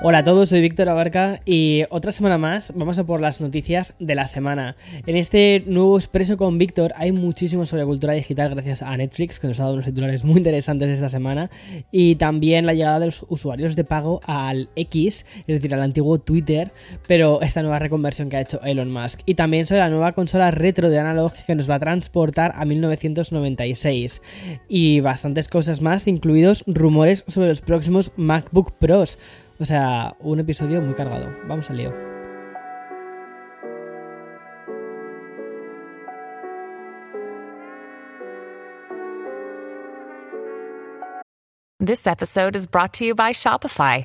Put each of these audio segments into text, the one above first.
Hola a todos, soy Víctor Abarca y otra semana más vamos a por las noticias de la semana. En este nuevo expreso con Víctor hay muchísimo sobre cultura digital gracias a Netflix que nos ha dado unos titulares muy interesantes esta semana y también la llegada de los usuarios de pago al X, es decir, al antiguo Twitter, pero esta nueva reconversión que ha hecho Elon Musk. Y también sobre la nueva consola retro de Analog que nos va a transportar a 1996 y bastantes cosas más, incluidos rumores sobre los próximos MacBook Pros. O sea, un episodio muy cargado. Vamos al lío. This episode is brought to you by Shopify.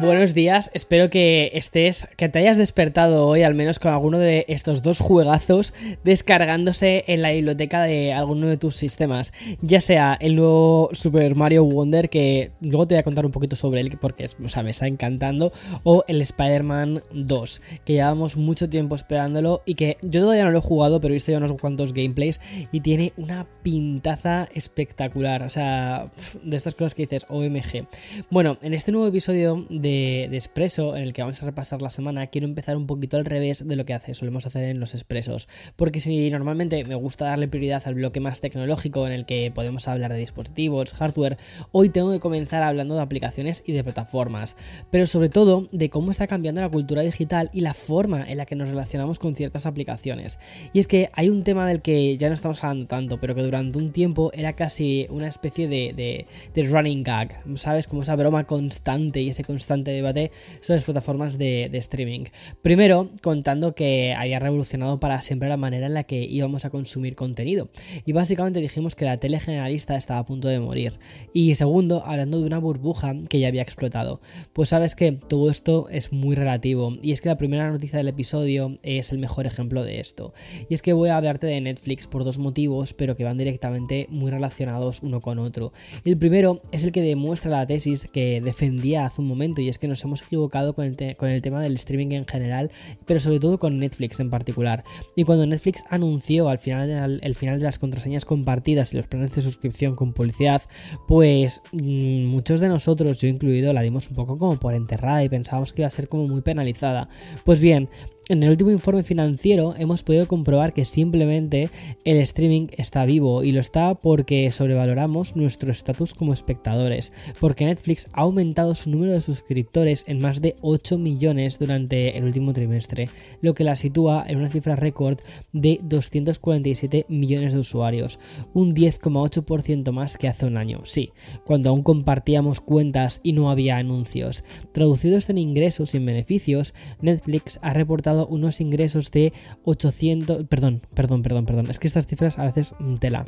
Buenos días, espero que estés, que te hayas despertado hoy al menos con alguno de estos dos juegazos descargándose en la biblioteca de alguno de tus sistemas, ya sea el nuevo Super Mario Wonder que luego te voy a contar un poquito sobre él porque o sea, me está encantando, o el Spider-Man 2 que llevamos mucho tiempo esperándolo y que yo todavía no lo he jugado pero he visto ya unos cuantos gameplays y tiene una pintaza espectacular, o sea, de estas cosas que dices OMG. Bueno, en este nuevo episodio de de, Expreso en el que vamos a repasar la semana, quiero empezar un poquito al revés de lo que solemos hacer en los expresos. Porque si normalmente me gusta darle prioridad al bloque más tecnológico en el que podemos hablar de dispositivos, hardware, hoy tengo que comenzar hablando de aplicaciones y de plataformas. Pero sobre todo de cómo está cambiando la cultura digital y la forma en la que nos relacionamos con ciertas aplicaciones. Y es que hay un tema del que ya no estamos hablando tanto, pero que durante un tiempo era casi una especie de, de running gag, ¿sabes? Como esa broma constante y ese constante debate sobre las plataformas de, streaming. Primero, contando que había revolucionado para siempre la manera en la que íbamos a consumir contenido. Y básicamente dijimos que la tele generalista estaba a punto de morir. Y segundo, hablando de una burbuja que ya había explotado. Pues sabes que todo esto es muy relativo. Y es que la primera noticia del episodio es el mejor ejemplo de esto. Y es que voy a hablarte de Netflix por dos motivos, pero que van directamente muy relacionados uno con otro. El primero es el que demuestra la tesis que defendía hace un momento y es que nos hemos equivocado con el, con el tema del streaming en general, pero sobre todo con Netflix en particular. Y cuando Netflix anunció al final, el final de las contraseñas compartidas y los planes de suscripción con publicidad, pues mm, muchos de nosotros, yo incluido, la dimos un poco como por enterrada y pensábamos que iba a ser como muy penalizada. Pues bien, en el último informe financiero hemos podido comprobar que simplemente el streaming está vivo y lo está porque sobrevaloramos nuestro estatus como espectadores, porque Netflix ha aumentado su número de suscriptores en más de 8 millones durante el último trimestre, lo que la sitúa en una cifra récord de 247 millones de usuarios, un 10,8% más que hace un año, sí, cuando aún compartíamos cuentas y no había anuncios. Traducidos en ingresos y en beneficios, Netflix ha reportado unos ingresos de 800, perdón, perdón, perdón, perdón, es que estas cifras a veces tela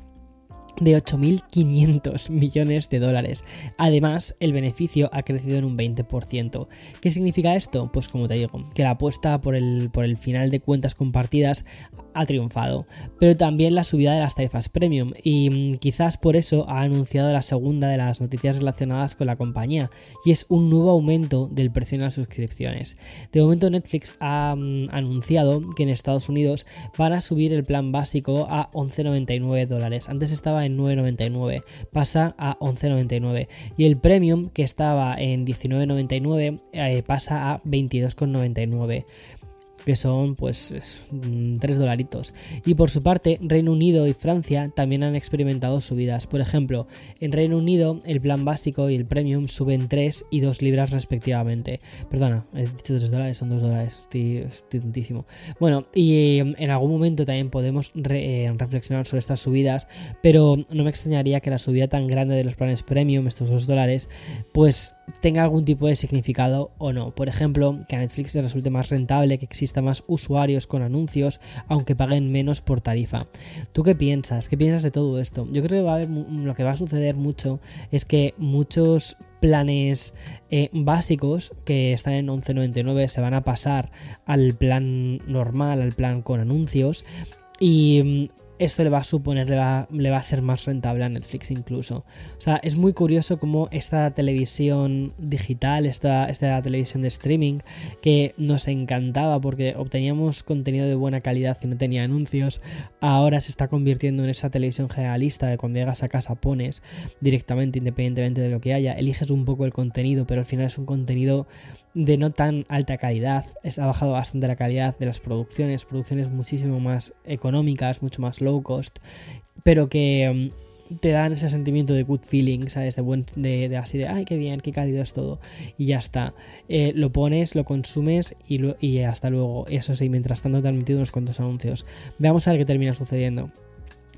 de 8.500 millones de dólares. Además, el beneficio ha crecido en un 20%. ¿Qué significa esto? Pues como te digo, que la apuesta por el, por el final de cuentas compartidas ha triunfado, pero también la subida de las tarifas premium y mm, quizás por eso ha anunciado la segunda de las noticias relacionadas con la compañía y es un nuevo aumento del precio en las suscripciones. De momento Netflix ha mm, anunciado que en Estados Unidos van a subir el plan básico a 11,99 dólares. Antes estaba en 9,99, pasa a 11,99 y el premium que estaba en 19,99 eh, pasa a 22,99 que son pues 3 mm, dolaritos. Y por su parte, Reino Unido y Francia también han experimentado subidas. Por ejemplo, en Reino Unido el plan básico y el premium suben 3 y 2 libras respectivamente. Perdona, he dicho 3 dólares, son 2 dólares, estoy, estoy Bueno, y em, en algún momento también podemos eh, reflexionar sobre estas subidas, pero no me extrañaría que la subida tan grande de los planes premium, estos 2 dólares, pues tenga algún tipo de significado o no. Por ejemplo, que a Netflix le resulte más rentable que exista más usuarios con anuncios, aunque paguen menos por tarifa. ¿Tú qué piensas? ¿Qué piensas de todo esto? Yo creo que lo que va a suceder mucho es que muchos planes eh, básicos que están en 11.99 se van a pasar al plan normal, al plan con anuncios y mm, esto le va a suponer, le va, le va, a ser más rentable a Netflix incluso. O sea, es muy curioso cómo esta televisión digital, esta, esta televisión de streaming, que nos encantaba porque obteníamos contenido de buena calidad y no tenía anuncios, ahora se está convirtiendo en esa televisión generalista que cuando llegas a casa pones directamente, independientemente de lo que haya, eliges un poco el contenido, pero al final es un contenido de no tan alta calidad. Ha bajado bastante la calidad de las producciones, producciones muchísimo más económicas, mucho más low cost, pero que mm, te dan ese sentimiento de good feeling, ¿sabes? De, buen, de, así de, ay, qué bien, qué cálido es todo. Y ya está. Eh, lo pones, lo consumes y, y hasta luego. Eso sí, mientras tanto te han metido unos cuantos anuncios. Veamos a ver qué termina sucediendo.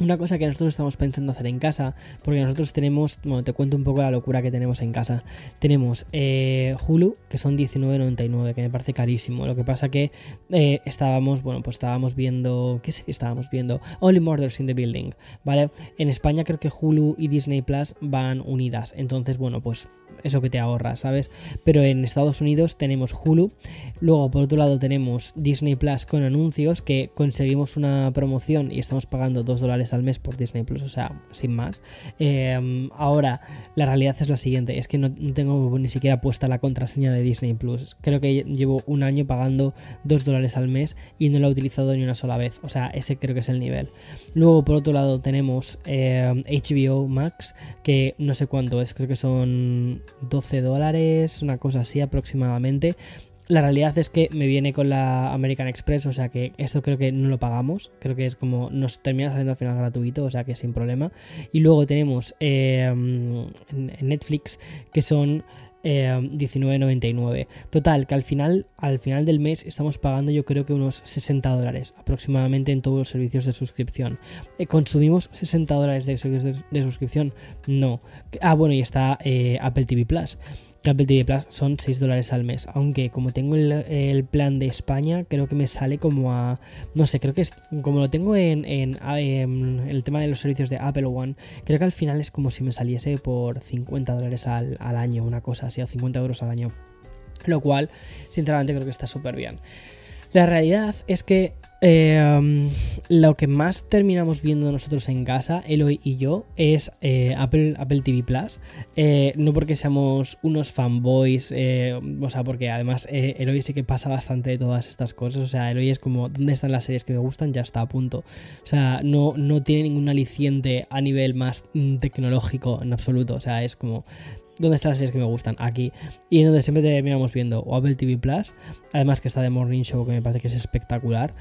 Una cosa que nosotros estamos pensando hacer en casa, porque nosotros tenemos, bueno, te cuento un poco la locura que tenemos en casa. Tenemos eh, Hulu, que son 19.99, que me parece carísimo. Lo que pasa que eh, estábamos, bueno, pues estábamos viendo, ¿qué serie estábamos viendo? Only Murders in the Building, ¿vale? En España creo que Hulu y Disney Plus van unidas, entonces, bueno, pues eso que te ahorras, ¿sabes? Pero en Estados Unidos tenemos Hulu, luego por otro lado tenemos Disney Plus con anuncios, que conseguimos una promoción y estamos pagando 2 dólares al mes por Disney Plus, o sea, sin más. Em, ahora, la realidad es la siguiente, es que no, tengo ni siquiera puesta la contraseña de Disney Plus. Creo que llevo un año pagando 2 dólares al mes y no lo he utilizado ni una sola vez, o sea, ese creo que es el nivel. Luego, por otro lado, tenemos HBO em, Max, que no sé cuánto es, creo que son 12 dólares, una cosa así aproximadamente. La realidad es que me viene con la American Express, o sea que esto creo que no lo pagamos. Creo que es como nos termina saliendo al final gratuito, o sea que sin problema. Y luego tenemos eh, Netflix, que son 19.99. Eh, Total, que al final, al final del mes estamos pagando yo creo que unos 60 dólares aproximadamente en todos los servicios de suscripción. Eh, ¿Consumimos 60 dólares de servicios de, suscripción? No. Ah, bueno, y está Apple TV Plus. Apple TV Plus son 6 dólares al mes. Aunque como tengo el, plan de España, creo que me sale como a. No sé, creo que es. Como lo tengo en, el tema de los servicios de Apple One, creo que al final es como si me saliese por 50 dólares al, al año, una cosa así, o 50 euros al año. Lo cual, sinceramente, creo que está súper bien. La realidad es que eh, lo que más terminamos viendo nosotros en casa, Eloy y yo, es eh, Apple, Apple TV Plus. Eh, no porque seamos unos fanboys, o sea, porque además Eloy sí que pasa bastante de todas estas cosas. O sea, Eloy es como, ¿dónde están las series que me gustan? Ya está, a punto. O sea, no, no tiene ningún aliciente a nivel más mm, tecnológico en absoluto. O sea, es como, ¿Dónde están las series que me gustan? Aquí. Y en donde siempre terminamos viendo o Apple TV Plus, además que está de Morning Show, que me parece que es espectacular.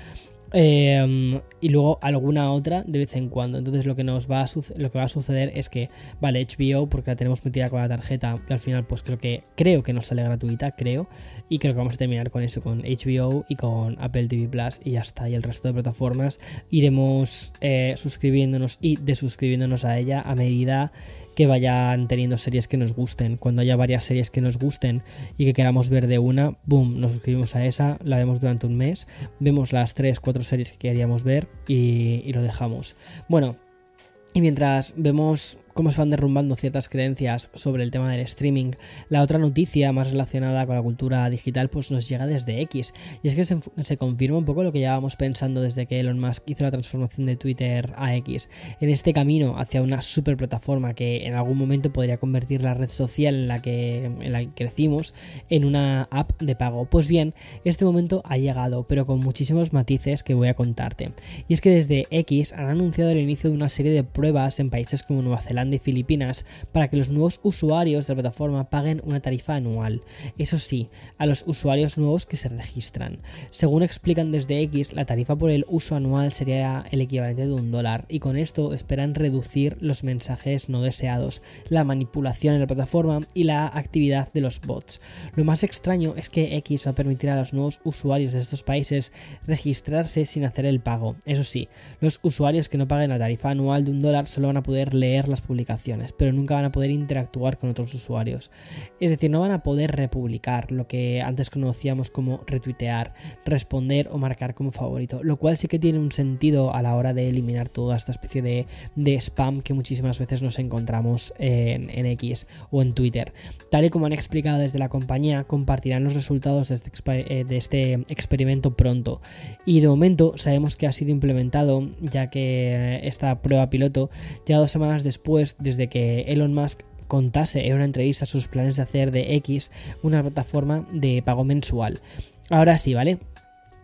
Em, y luego alguna otra de vez en cuando. Entonces lo que nos va a lo que va a suceder es que, vale, HBO, porque la tenemos metida con la tarjeta, y al final, pues creo que creo que nos sale gratuita, creo. Y creo que vamos a terminar con eso, con HBO y con Apple TV Plus. Y ya está. Y el resto de plataformas iremos eh, suscribiéndonos y desuscribiéndonos a ella a medida que vayan teniendo series que nos gusten. Cuando haya varias series que nos gusten y que queramos ver de una, boom, nos suscribimos a esa, la vemos durante un mes, vemos las 3, 4 series que queríamos ver y, y lo dejamos. Bueno, y mientras vemos cómo se van derrumbando ciertas creencias sobre el tema del streaming, la otra noticia más relacionada con la cultura digital pues nos llega desde X. Y es que se, confirma un poco lo que llevábamos pensando desde que Elon Musk hizo la transformación de Twitter a X. En este camino hacia una super plataforma que en algún momento podría convertir la red social en la que, en la que crecimos en una app de pago. Pues bien, este momento ha llegado, pero con muchísimos matices que voy a contarte. Y es que desde X han anunciado el inicio de una serie de pruebas en países como Nueva Zelanda y Filipinas para que los nuevos usuarios de la plataforma paguen una tarifa anual. Eso sí, a los usuarios nuevos que se registran. Según explican desde X, la tarifa por el uso anual sería el equivalente de un dólar y con esto esperan reducir los mensajes no deseados, la manipulación en la plataforma y la actividad de los bots. Lo más extraño es que X va a permitir a los nuevos usuarios de estos países registrarse sin hacer el pago. Eso sí, los usuarios que no paguen la tarifa anual de un dólar solo van a poder leer las publicaciones, pero nunca van a poder interactuar con otros usuarios. Es decir, no van a poder republicar lo que antes conocíamos como retuitear, responder o marcar como favorito, lo cual sí que tiene un sentido a la hora de eliminar toda esta especie de, spam que muchísimas veces nos encontramos en, X o en Twitter. Tal y como han explicado desde la compañía, compartirán los resultados de este, eh, de este experimento pronto. Y de momento sabemos que ha sido implementado, ya que esta prueba piloto ya dos semanas después, desde que Elon Musk contase en una entrevista sus planes de hacer de X una plataforma de pago mensual. Ahora sí, ¿vale?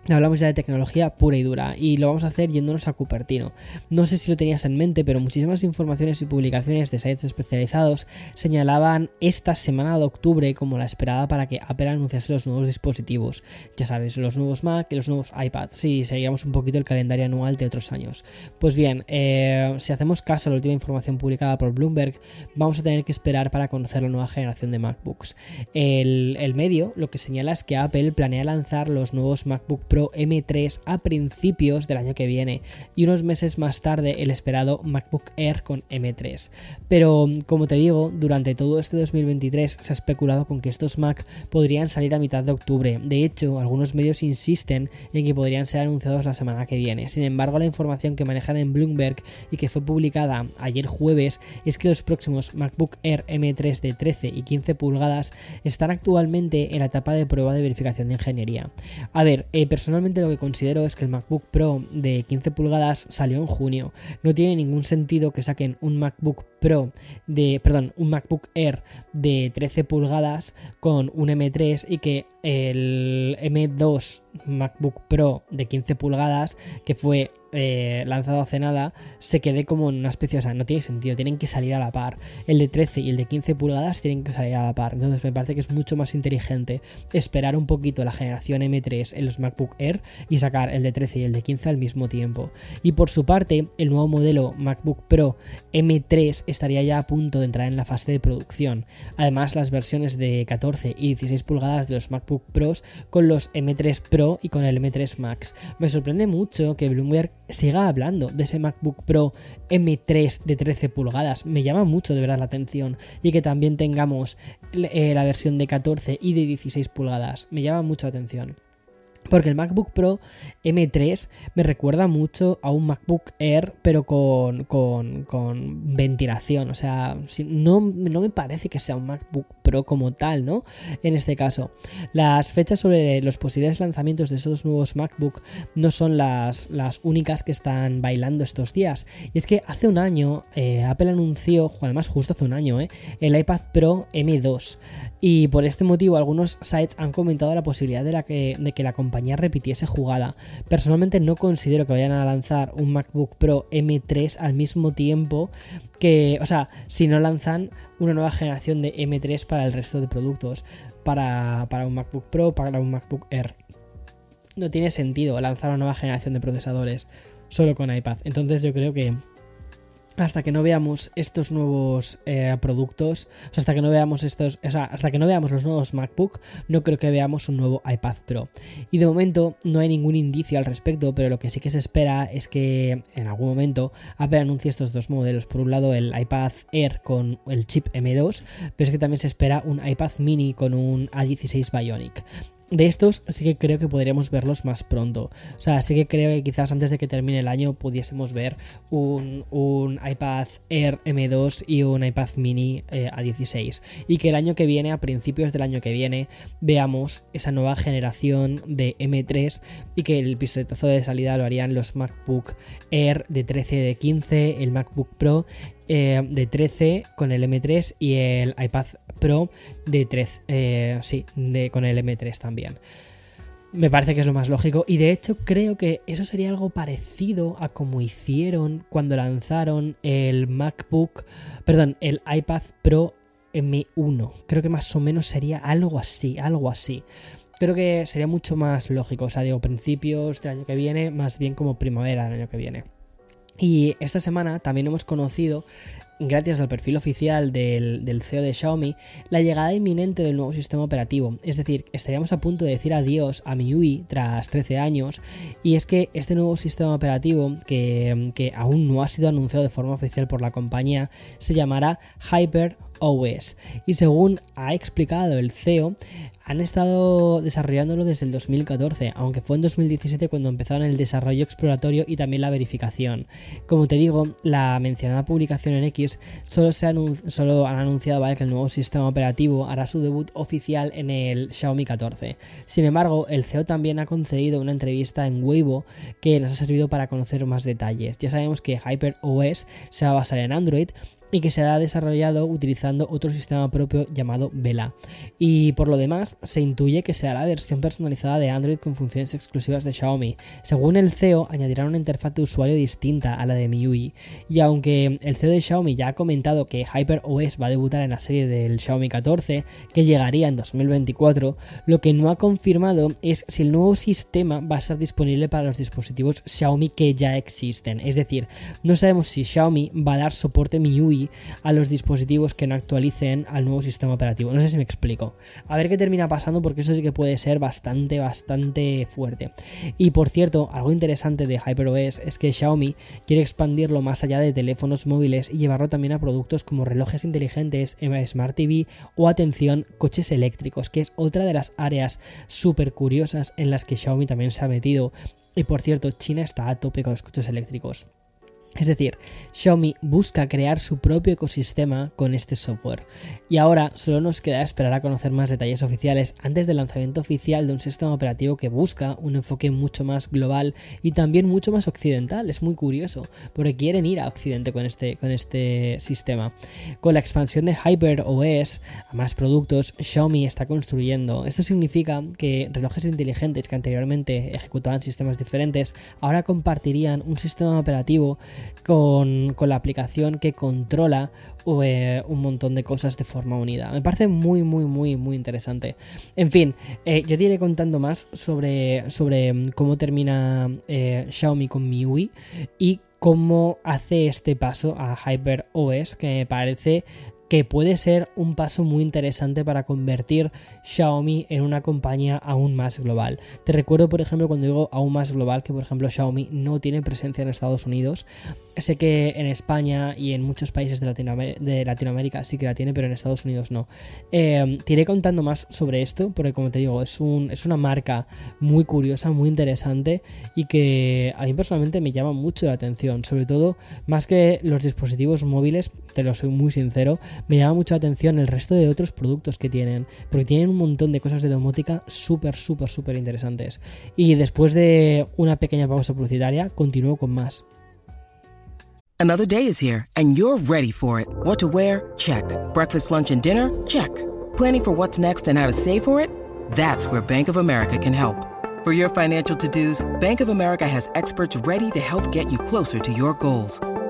Hablamos ya de tecnología pura y dura y lo vamos a hacer yéndonos a Cupertino. No sé si lo tenías en mente, pero muchísimas informaciones y publicaciones de sites especializados señalaban esta semana de octubre como la esperada para que Apple anunciase los nuevos dispositivos. Ya sabes, los nuevos Mac y los nuevos iPad. Sí, seguíamos un poquito el calendario anual de otros años. Pues bien, eh, si hacemos caso a la última información publicada por Bloomberg, vamos a tener que esperar para conocer la nueva generación de MacBooks. El, el medio lo que señala es que Apple planea lanzar los nuevos MacBook Pro M3 a principios del año que viene y unos meses más tarde el esperado MacBook Air con M3. Pero como te digo, durante todo este 2023 se ha especulado con que estos Mac podrían salir a mitad de octubre. De hecho, algunos medios insisten en que podrían ser anunciados la semana que viene. Sin embargo, la información que manejan en Bloomberg y que fue publicada ayer jueves es que los próximos MacBook Air M3 de 13 y 15 pulgadas están actualmente en la etapa de prueba de verificación de ingeniería. A ver, eh, personalmente lo que considero es que el MacBook Pro de 15 pulgadas salió en junio. No tiene ningún sentido que saquen un MacBook Pro de, perdón, un MacBook Air de 13 pulgadas con un M3 y que el M2 MacBook Pro de 15 pulgadas que fue eh, lanzado hace nada se quede como en una especie, o sea, no tiene sentido, tienen que salir a la par. El de 13 y el de 15 pulgadas tienen que salir a la par. Entonces me parece que es mucho más inteligente esperar un poquito la generación M3 en los MacBook Air y sacar el de 13 y el de 15 al mismo tiempo. Y por su parte, el nuevo modelo MacBook Pro M3 estaría ya a punto de entrar en la fase de producción. Además, las versiones de 14 y 16 pulgadas de los MacBook Pros con los M3 Pro y con el M3 Max. Me sorprende mucho que Bloomberg siga hablando de ese MacBook Pro M3 de 13 pulgadas. Me llama mucho de verdad la atención. Y que también tengamos eh, la versión de 14 y de 16 pulgadas. Me llama mucho la atención. Porque el MacBook Pro M3 me recuerda mucho a un MacBook Air, pero con, ventilación. O sea, no, no, me parece que sea un MacBook Pro como tal, ¿no? En este caso. Las fechas sobre los posibles lanzamientos de esos nuevos MacBook no son las, las únicas que están bailando estos días. Y es que hace un año eh, Apple anunció, además justo hace un año, eh, el iPad Pro M2. Y por este motivo algunos sites han comentado la posibilidad de, la que, de que la compañía repitiese jugada. Personalmente no considero que vayan a lanzar un MacBook Pro M3 al mismo tiempo que, o sea, si no lanzan una nueva generación de M3 para el resto de productos, para, para un MacBook Pro, para un MacBook Air. No tiene sentido lanzar una nueva generación de procesadores solo con iPad. Entonces yo creo que hasta que no veamos estos nuevos eh, productos, o sea, hasta que no veamos estos, o sea, hasta que no veamos los nuevos MacBook, no creo que veamos un nuevo iPad Pro. Y de momento no hay ningún indicio al respecto, pero lo que sí que se espera es que en algún momento Apple anuncie estos dos modelos. Por un lado el iPad Air con el chip M2, pero es que también se espera un iPad mini con un A16 Bionic. De estos sí que creo que podríamos verlos más pronto. O sea, sí que creo que quizás antes de que termine el año pudiésemos ver un, iPad Air M2 y un iPad mini eh, A16. Y que el año que viene, a principios del año que viene, veamos esa nueva generación de M3 y que el pistoletazo de salida lo harían los MacBook Air de 13 de 15, el MacBook Pro eh, de 13 con el M3 y el iPad Pro de 13, eh, sí, de, con el M3 también. Me parece que es lo más lógico y de hecho creo que eso sería algo parecido a como hicieron cuando lanzaron el MacBook, perdón, el iPad Pro M1. Creo que más o menos sería algo así, algo así. Creo que sería mucho más lógico, o sea, digo, principios del año que viene, más bien como primavera del año que viene. Y esta semana también hemos conocido gracias al perfil oficial del, CEO de Xiaomi, la llegada inminente del nuevo sistema operativo. Es decir, estaríamos a punto de decir adiós a MIUI tras 13 años. Y es que este nuevo sistema operativo, que, que aún no ha sido anunciado de forma oficial por la compañía, se llamará Hyper OS. Y según ha explicado el CEO, han estado desarrollándolo desde el 2014, aunque fue en 2017 cuando empezaron el desarrollo exploratorio y también la verificación. Como te digo, la mencionada publicación en X solo, se solo han anunciado que el nuevo sistema operativo hará su debut oficial en el Xiaomi 14. Sin embargo, el CEO también ha concedido una entrevista en Weibo que nos ha servido para conocer más detalles. Ya sabemos que Hyper OS se va a basar en Android, y que será desarrollado utilizando otro sistema propio llamado Vela. Y por lo demás, se intuye que será la versión personalizada de Android con funciones exclusivas de Xiaomi. Según el CEO, añadirán una interfaz de usuario distinta a la de MIUI. Y aunque el CEO de Xiaomi ya ha comentado que HyperOS va a debutar en la serie del Xiaomi 14, que llegaría en 2024, lo que no ha confirmado es si el nuevo sistema va a estar disponible para los dispositivos Xiaomi que ya existen. Es decir, no sabemos si Xiaomi va a dar soporte MIUI a los dispositivos que no actualicen al nuevo sistema operativo. No sé si me explico. A ver qué termina pasando porque eso sí que puede ser bastante, bastante fuerte. Y por cierto, algo interesante de HyperOS es que Xiaomi quiere expandirlo más allá de teléfonos móviles y llevarlo también a productos como relojes inteligentes, Smart TV o atención, coches eléctricos, que es otra de las áreas súper curiosas en las que Xiaomi también se ha metido. Y por cierto, China está a tope con los coches eléctricos. Es decir, Xiaomi busca crear su propio ecosistema con este software. Y ahora solo nos queda esperar a conocer más detalles oficiales antes del lanzamiento oficial de un sistema operativo que busca un enfoque mucho más global y también mucho más occidental. Es muy curioso, porque quieren ir a Occidente con este, con este sistema. Con la expansión de Hyper OS a más productos, Xiaomi está construyendo. Esto significa que relojes inteligentes que anteriormente ejecutaban sistemas diferentes, ahora compartirían un sistema operativo con, la aplicación que controla eh, un montón de cosas de forma unida. Me parece muy, muy, muy, muy interesante. En fin, eh, ya te iré contando más sobre, sobre mm, cómo termina eh, Xiaomi con MIUI y cómo hace este paso a Hyper OS, que me parece que puede ser un paso muy interesante para convertir Xiaomi en una compañía aún más global. Te recuerdo, por ejemplo, cuando digo aún más global, que por ejemplo Xiaomi no tiene presencia en Estados Unidos. Sé que en España y en muchos países de, Latinoamérica, sí que la tiene, pero en Estados Unidos no. Eh, te iré contando más sobre esto, porque como te digo, es, un, es una marca muy curiosa, muy interesante y que a mí personalmente me llama mucho la atención, sobre todo más que los dispositivos móviles, te lo soy muy sincero, me llama mucho la atención el resto de otros productos que tienen, porque tienen un montón de cosas de domótica súper, súper, súper interesantes. Y después de una pequeña pausa publicitaria, continúo con más. Another day is here and you're ready for it. What to wear? Check. Breakfast, lunch and dinner? Check. Planning for what's next and how to save for it? That's where Bank of America can help. For your financial to-dos, Bank of America has experts ready to help get you closer to your goals.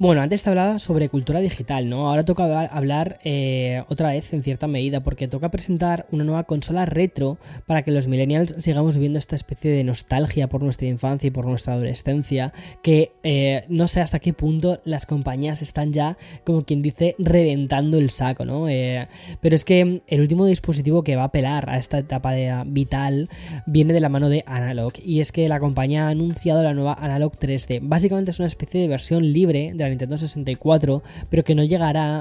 Bueno, antes te hablaba sobre cultura digital, ¿no? Ahora toca hablar eh, otra vez en cierta medida porque toca presentar una nueva consola retro para que los millennials sigamos viviendo esta especie de nostalgia por nuestra infancia y por nuestra adolescencia que eh, no sé hasta qué punto las compañías están ya, como quien dice, reventando el saco, ¿no? Eh, pero es que el último dispositivo que va a apelar a esta etapa de, vital viene de la mano de Analog y es que la compañía ha anunciado la nueva Analog 3D. Básicamente es una especie de versión libre de Nintendo 64, pero que no llegará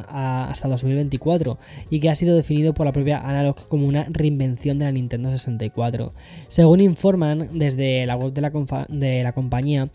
hasta 2024 y que ha sido definido por la propia Analog como una reinvención de la Nintendo 64. Según informan desde la web la, de la compañía,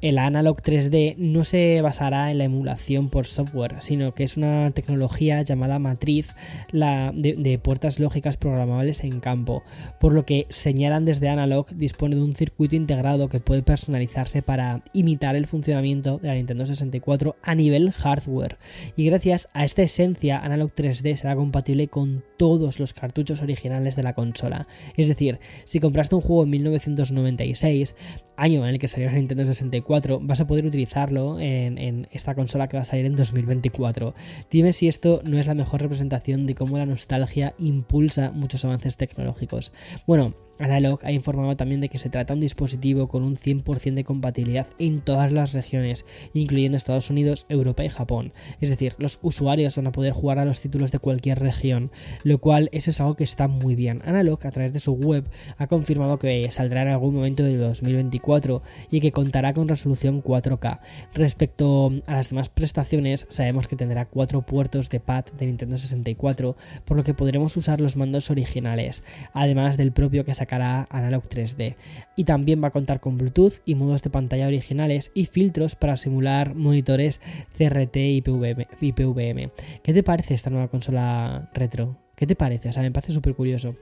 el Analog 3D no se basará en la emulación por software, sino que es una tecnología llamada matriz de, puertas lógicas programables en campo, por lo que señalan desde Analog dispone de un circuito integrado que puede personalizarse para imitar el funcionamiento de la Nintendo 64 a nivel hardware. Y gracias a esta esencia, Analog 3D será compatible con todos los cartuchos originales de la consola. Es decir, si compraste un juego en 1996, año en el que salió la Nintendo 64, 2024, vas a poder utilizarlo en, en, esta consola que va a salir en 2024. Dime si esto no es la mejor representación de cómo la nostalgia impulsa muchos avances tecnológicos. Bueno, Analog ha informado también de que se trata de un dispositivo con un 100% de compatibilidad en todas las regiones, incluyendo Estados Unidos, Europa y Japón. Es decir, los usuarios van a poder jugar a los títulos de cualquier región, lo cual eso es algo que está muy bien. Analog, a través de su web, ha confirmado que saldrá en algún momento de 2024 y que contará con resolución 4K. Respecto a las demás prestaciones, sabemos que tendrá cuatro puertos de pad de Nintendo 64, por lo que podremos usar los mandos originales, además del propio que sacará Analog 3D. Y también va a contar con Bluetooth y modos de pantalla originales y filtros para simular monitores CRT y PVM. ¿Qué te parece esta nueva consola retro? ¿Qué te parece? O sea, me parece súper curioso.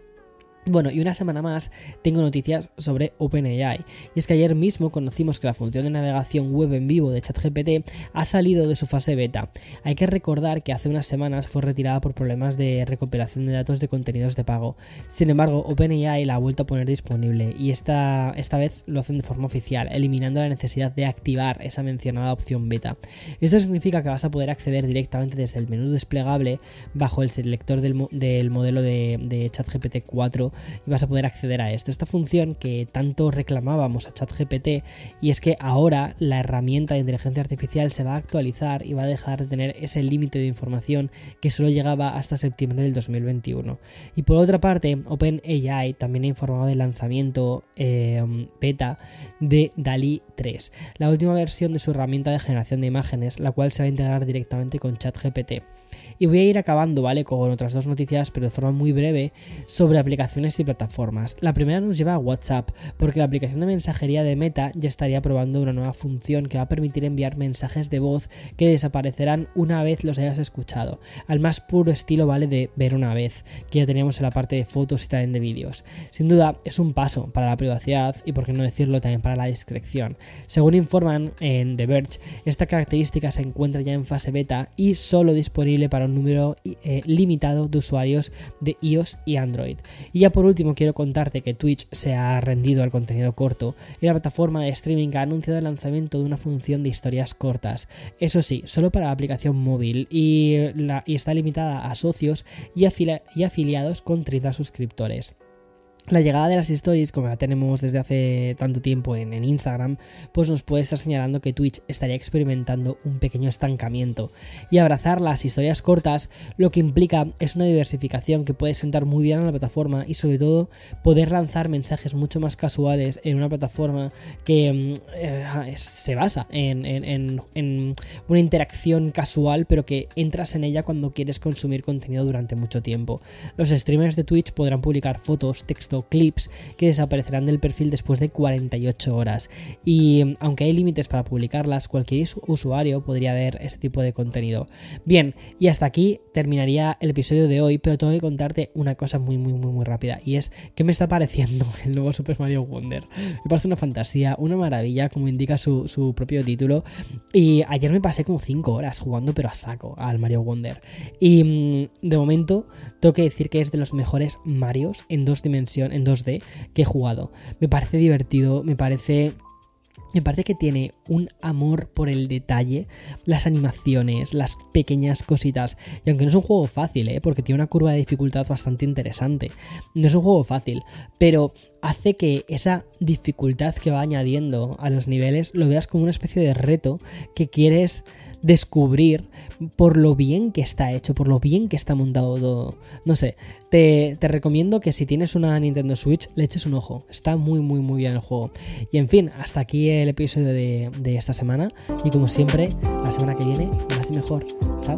Bueno, y una semana más tengo noticias sobre OpenAI. Y es que ayer mismo conocimos que la función de navegación web en vivo de ChatGPT ha salido de su fase beta. Hay que recordar que hace unas semanas fue retirada por problemas de recuperación de datos de contenidos de pago. Sin embargo, OpenAI la ha vuelto a poner disponible y esta, esta vez lo hacen de forma oficial, eliminando la necesidad de activar esa mencionada opción beta. Esto significa que vas a poder acceder directamente desde el menú desplegable bajo el selector del, modelo de, de ChatGPT 4 y vas a poder acceder a esto. Esta función que tanto reclamábamos a ChatGPT y es que ahora la herramienta de inteligencia artificial se va a actualizar y va a dejar de tener ese límite de información que solo llegaba hasta septiembre del 2021. Y por otra parte, OpenAI también ha informado del lanzamiento eh, beta de DALI 3, la última versión de su herramienta de generación de imágenes, la cual se va a integrar directamente con ChatGPT. Y voy a ir acabando, ¿vale? Con otras dos noticias, pero de forma muy breve, sobre aplicaciones y plataformas. La primera nos lleva a WhatsApp, porque la aplicación de mensajería de Meta ya estaría probando una nueva función que va a permitir enviar mensajes de voz que desaparecerán una vez los hayas escuchado. Al más puro estilo, ¿vale? De ver una vez, que ya teníamos en la parte de fotos y también de vídeos. Sin duda, es un paso para la privacidad y, por qué no decirlo, también para la discreción. Según informan en The Verge, esta característica se encuentra ya en fase beta y solo disponible para un número eh, limitado de usuarios de iOS y Android. Y ya por último quiero contarte que Twitch se ha rendido al contenido corto y la plataforma de streaming ha anunciado el lanzamiento de una función de historias cortas. Eso sí, solo para la aplicación móvil y, está limitada a socios y, y afiliados con 30 suscriptores. La llegada de las stories, como la tenemos desde hace tanto tiempo en, Instagram, pues nos puede estar señalando que Twitch estaría experimentando un pequeño estancamiento. Y abrazar las historias cortas lo que implica es una diversificación que puede sentar muy bien a la plataforma y sobre todo poder lanzar mensajes mucho más casuales en una plataforma que mm, eh, se basa en, en una interacción casual pero que entras en ella cuando quieres consumir contenido durante mucho tiempo. Los streamers de Twitch podrán publicar fotos, texto, clips que desaparecerán del perfil después de 48 horas. Y aunque hay límites para publicarlas, cualquier usuario podría ver este tipo de contenido. Bien, y hasta aquí terminaría el episodio de hoy, pero tengo que contarte una cosa muy, muy, muy, muy rápida. Y es que me está pareciendo el nuevo Super Mario Wonder. Me parece una fantasía, una maravilla, como indica su, su propio título. Y ayer me pasé como 5 horas jugando, pero a saco, al Mario Wonder. Y mm, de momento, tengo que decir que es de los mejores Marios en dos dimensiones en 2D que he jugado. Me parece divertido, me parece me parece que tiene un amor por el detalle, las animaciones, las pequeñas cositas. Y aunque no es un juego fácil, ¿eh? porque tiene una curva de dificultad bastante interesante. No es un juego fácil, pero hace que esa dificultad que va añadiendo a los niveles lo veas como una especie de reto que quieres descubrir por lo bien que está hecho, por lo bien que está montado todo. No sé, te, recomiendo que si tienes una Nintendo Switch le eches un ojo. Está muy, muy, muy bien el juego. Y en fin, hasta aquí el episodio de, de esta semana. Y como siempre, la semana que viene, más y mejor. Chao.